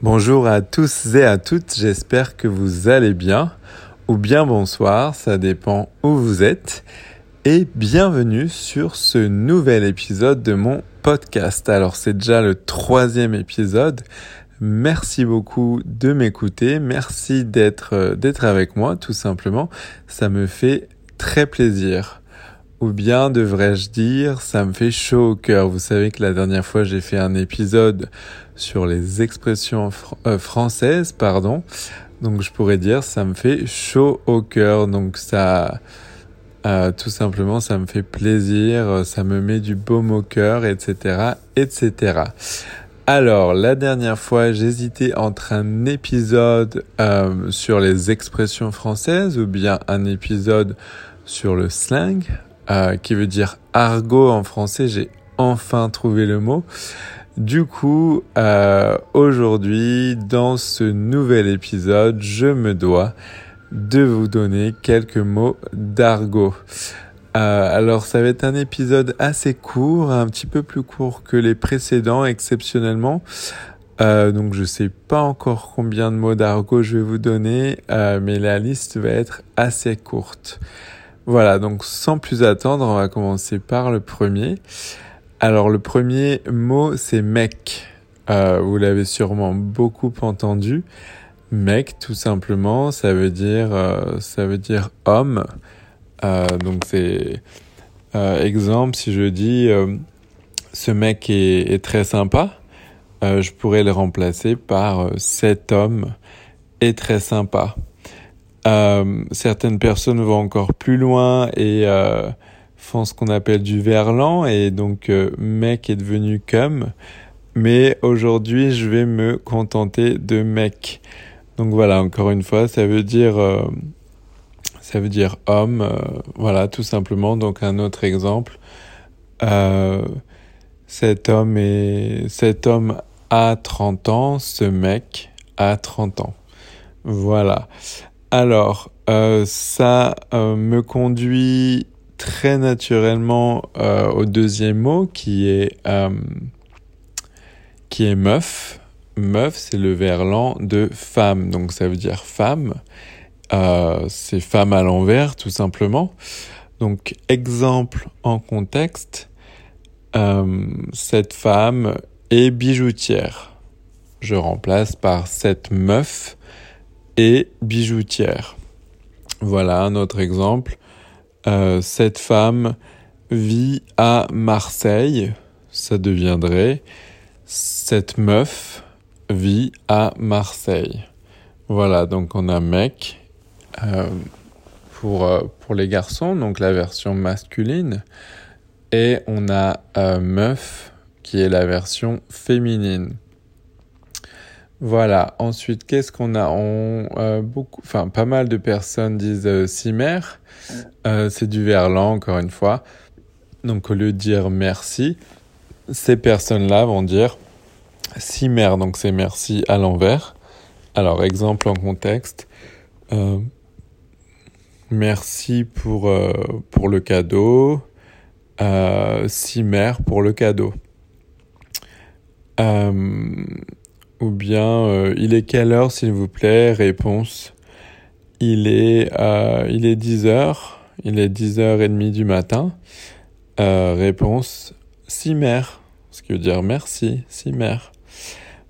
Bonjour à tous et à toutes, j'espère que vous allez bien, ou bien bonsoir, ça dépend où vous êtes, et bienvenue sur ce nouvel épisode de mon podcast. Alors c'est déjà le troisième épisode, merci beaucoup de m'écouter, merci d'être euh, d'être avec moi tout simplement, ça me fait très plaisir. Ou bien devrais-je dire, ça me fait chaud au cœur. Vous savez que la dernière fois j'ai fait un épisode sur les expressions euh, françaises, pardon. Donc je pourrais dire, ça me fait chaud au cœur. Donc ça, euh, tout simplement, ça me fait plaisir, ça me met du baume au cœur, etc., etc. Alors, la dernière fois, j'hésitais entre un épisode euh, sur les expressions françaises ou bien un épisode sur le slang. Euh, qui veut dire argot en français. J'ai enfin trouvé le mot. Du coup, euh, aujourd'hui, dans ce nouvel épisode, je me dois de vous donner quelques mots d'argot. Euh, alors, ça va être un épisode assez court, un petit peu plus court que les précédents, exceptionnellement. Euh, donc je sais pas encore combien de mots d'argot je vais vous donner, euh, mais la liste va être assez courte. Voilà, donc sans plus attendre, on va commencer par le premier. Alors le premier mot, c'est mec. Euh, vous l'avez sûrement beaucoup entendu. Mec, tout simplement, ça veut dire, euh, ça veut dire homme. Euh, donc c'est exemple si je dis ce mec est, est très sympa, je pourrais le remplacer par cet homme est très sympa. Euh, certaines personnes vont encore plus loin et euh, font ce qu'on appelle du verlan et donc euh, mec est devenu comme. Mais aujourd'hui, je vais me contenter de mec. Donc voilà, encore une fois, ça veut dire ça veut dire homme. voilà, tout simplement. Donc un autre exemple. cet homme est cet homme a 30 ans, ce mec a 30 ans. Voilà. Alors, euh, ça euh, me conduit très naturellement euh, au deuxième mot qui est qui est meuf. Meuf, c'est le verlan de femme, donc ça veut dire femme. c'est femme à l'envers, tout simplement. Donc, exemple en contexte, cette femme est bijoutière. Je remplace par cette meuf et bijoutière. Voilà un autre exemple. Euh, cette femme vit à Marseille. Ça deviendrait cette meuf vit à Marseille. Voilà, donc on a mec euh, pour, euh, pour les garçons, donc la version masculine. Et on a meuf qui est la version féminine. Voilà. Ensuite, qu'est-ce qu'on a? On euh, beaucoup, enfin pas mal de personnes disent euh, euh, c'est du verlan encore une fois. Donc au lieu de dire merci, ces personnes-là vont dire cimer. Donc c'est merci à l'envers. Alors exemple en contexte. Euh, merci pour pour le cadeau. cimer pour le cadeau. Ou bien, euh, il est quelle heure, s'il vous plaît? Réponse. Il est, euh, il est 10 heures. Il est 10h30 du matin. Euh, réponse, mère. Ce qui veut dire merci, mère.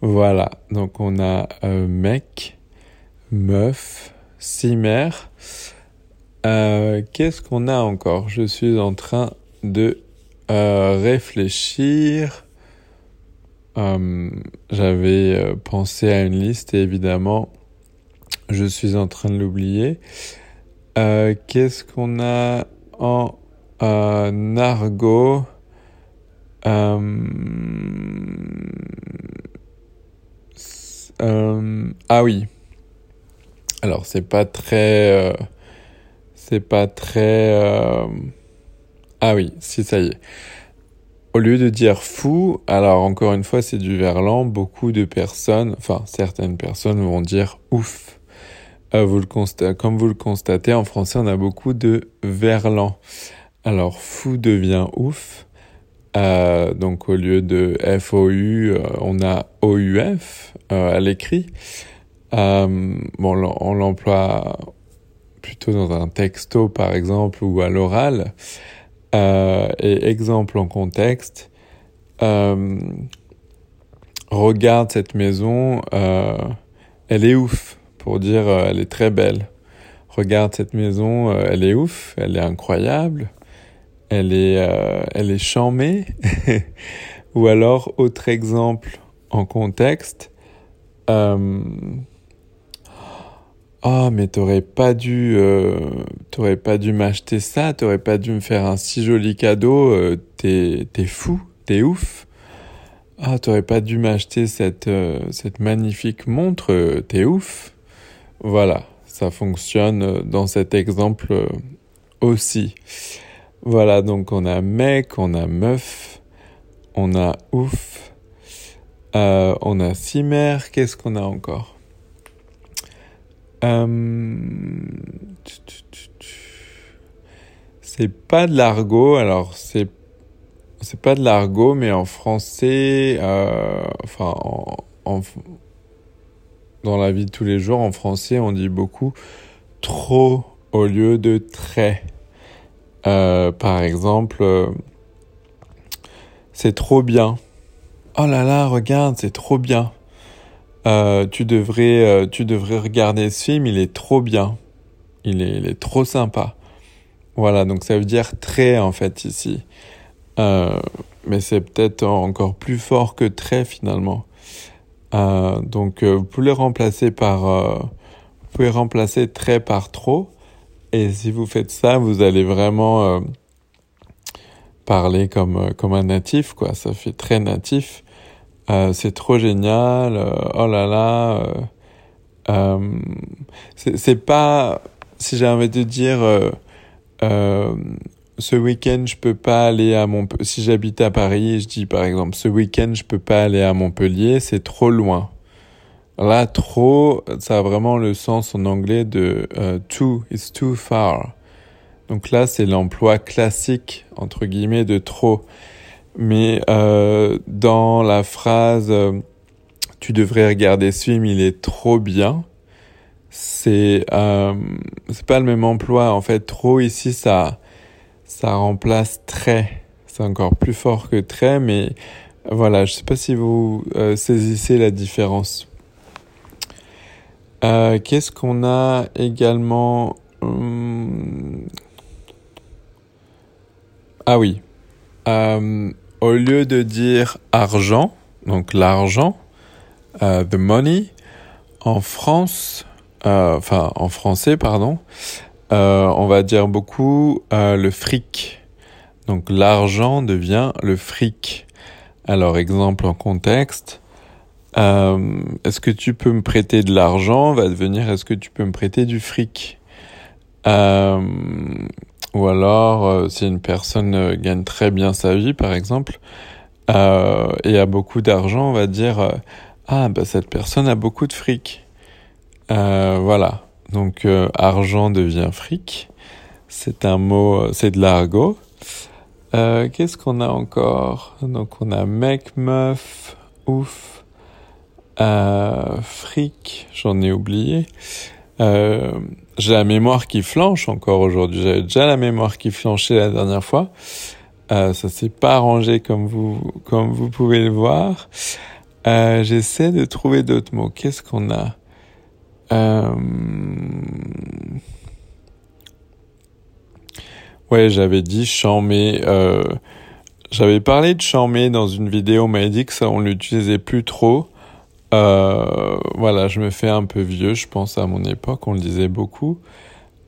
Voilà. Donc, on a mec, meuf, mère. Qu'est-ce qu'on a encore? Je suis en train de réfléchir. Euh, j'avais euh, pensé à une liste et évidemment, je suis en train de l'oublier. Euh, Qu'est-ce qu'on a en euh, argot Ah oui. Alors c'est pas très, c'est pas très. Ah oui, si ça y est. Au lieu de dire fou, alors encore une fois c'est du verlan, beaucoup de personnes, enfin certaines personnes vont dire ouf. Euh, comme vous le constatez, en français on a beaucoup de verlan. Alors fou devient ouf. donc au lieu de FOU, on a OUF à l'écrit. bon, on l'emploie plutôt dans un texto par exemple ou à l'oral. Et exemple en contexte, regarde cette maison, elle est ouf pour dire elle est très belle regarde cette maison, euh, elle est ouf, elle est incroyable, elle est, euh, elle est chamée. Ou alors, autre exemple en contexte, euh, oh mais t'aurais pas dû, t'aurais pas dû m'acheter ça, t'aurais pas dû me faire un si joli cadeau, t'es, t'es fou, t'es ouf. Ah, t'aurais pas dû m'acheter cette, cette magnifique montre, t'es ouf. Voilà ça fonctionne dans cet exemple aussi. Voilà, donc on a mec, on a meuf, on a ouf, euh, on a cimer, qu'est-ce qu'on a encore? euh, C'est pas de l'argot, alors c'est c'est pas de l'argot, mais en français, euh, enfin en, en dans la vie de tous les jours, en français, on dit beaucoup trop au lieu de très. Euh, par exemple, euh, c'est trop bien. Oh là là, regarde, c'est trop bien. Euh, tu devrais, tu devrais regarder ce film, il est trop bien. Il est, il est trop sympa. Voilà, donc ça veut dire très en fait ici. mais c'est peut-être encore plus fort que très finalement. Euh, donc euh, vous pouvez remplacer par euh, pouvez remplacer très par trop et si vous faites ça vous allez vraiment parler comme comme un natif quoi ça fait très natif c'est trop génial oh là là c'est pas si j'ai envie de dire ce week-end, je peux pas aller à Montpellier. Si j'habite à Paris, je dis par exemple, ce week-end, je peux pas aller à Montpellier, c'est trop loin. Là, trop, ça a vraiment le sens en anglais de too, it's too far. Donc là, c'est l'emploi classique, entre guillemets, de trop. Mais euh, dans la phrase euh, tu devrais regarder ce film, il est trop bien, c'est euh, c'est pas le même emploi. En fait, trop ici, ça ça remplace très. C'est encore plus fort que très, mais voilà, je sais pas si vous euh, saisissez la différence. Qu'est-ce qu'on a également hum, Ah oui. Au lieu de dire argent, donc l'argent, the money, en France, enfin en français, pardon, euh, on va dire beaucoup euh, le fric. Donc l'argent devient le fric. Alors exemple en contexte, euh, est-ce que tu peux me prêter de l'argent? Va devenir est-ce que tu peux me prêter du fric? Ou alors si une personne gagne très bien sa vie par exemple et a beaucoup d'argent, on va dire ah bah cette personne a beaucoup de fric. voilà. Donc euh, argent devient fric. C'est un mot, euh, c'est de l'argot. Euh, Qu'est-ce qu'on a encore? Donc on a mec, meuf, ouf, euh, fric, j'en ai oublié. Euh, j'ai la mémoire qui flanche encore aujourd'hui. J'avais déjà la mémoire qui flanchait la dernière fois. Euh, ça s'est pas arrangé comme vous comme vous pouvez le voir. J'essaie de trouver d'autres mots. Qu'est-ce qu'on a? Euh... Ouais, j'avais dit chamé. Euh... J'avais parlé de chamé dans une vidéo, on m'a dit que ça on l'utilisait plus trop. Euh... Voilà, je me fais un peu vieux, je pense à mon époque, on le disait beaucoup.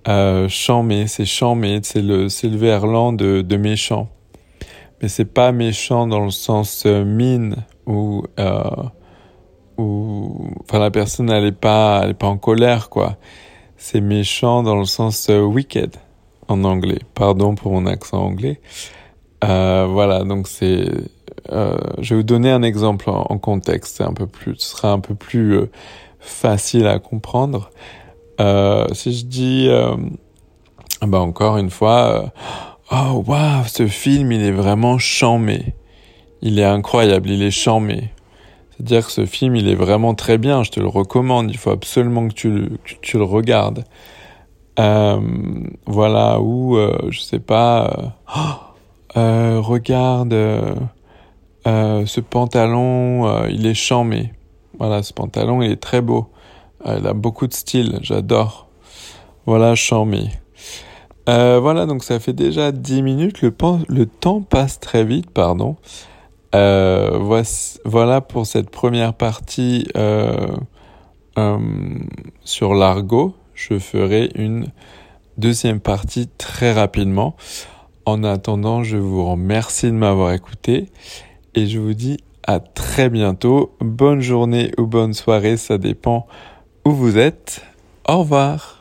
Euh, chamé, c'est chamé, c'est le, c'est le verlan de, méchant. Mais c'est pas méchant dans le sens euh, mine ou euh, ou enfin la personne elle est pas elle est pas en colère quoi c'est méchant dans le sens wicked en anglais pardon pour mon accent anglais voilà donc c'est euh, je vais vous donner un exemple en, contexte un peu plus ce sera un peu plus euh, facile à comprendre euh, si je dis bah encore une fois oh waouh ce film il est vraiment chamé il est incroyable, il est charmé. C'est-à-dire que ce film, il est vraiment très bien, je te le recommande, il faut absolument que tu le, que tu le regardes. Voilà, ou, je sais pas, euh regarde ce pantalon, il est charmé. Voilà, ce pantalon, il est très beau. il a beaucoup de style, j'adore. Voilà, charmé. voilà, donc ça fait déjà 10 minutes, le, le temps passe très vite, pardon. Euh, voici, voilà pour cette première partie euh, euh, sur l'argot. Je ferai une deuxième partie très rapidement. En attendant, je vous remercie de m'avoir écouté et je vous dis à très bientôt. Bonne journée ou bonne soirée, ça dépend où vous êtes. Au revoir.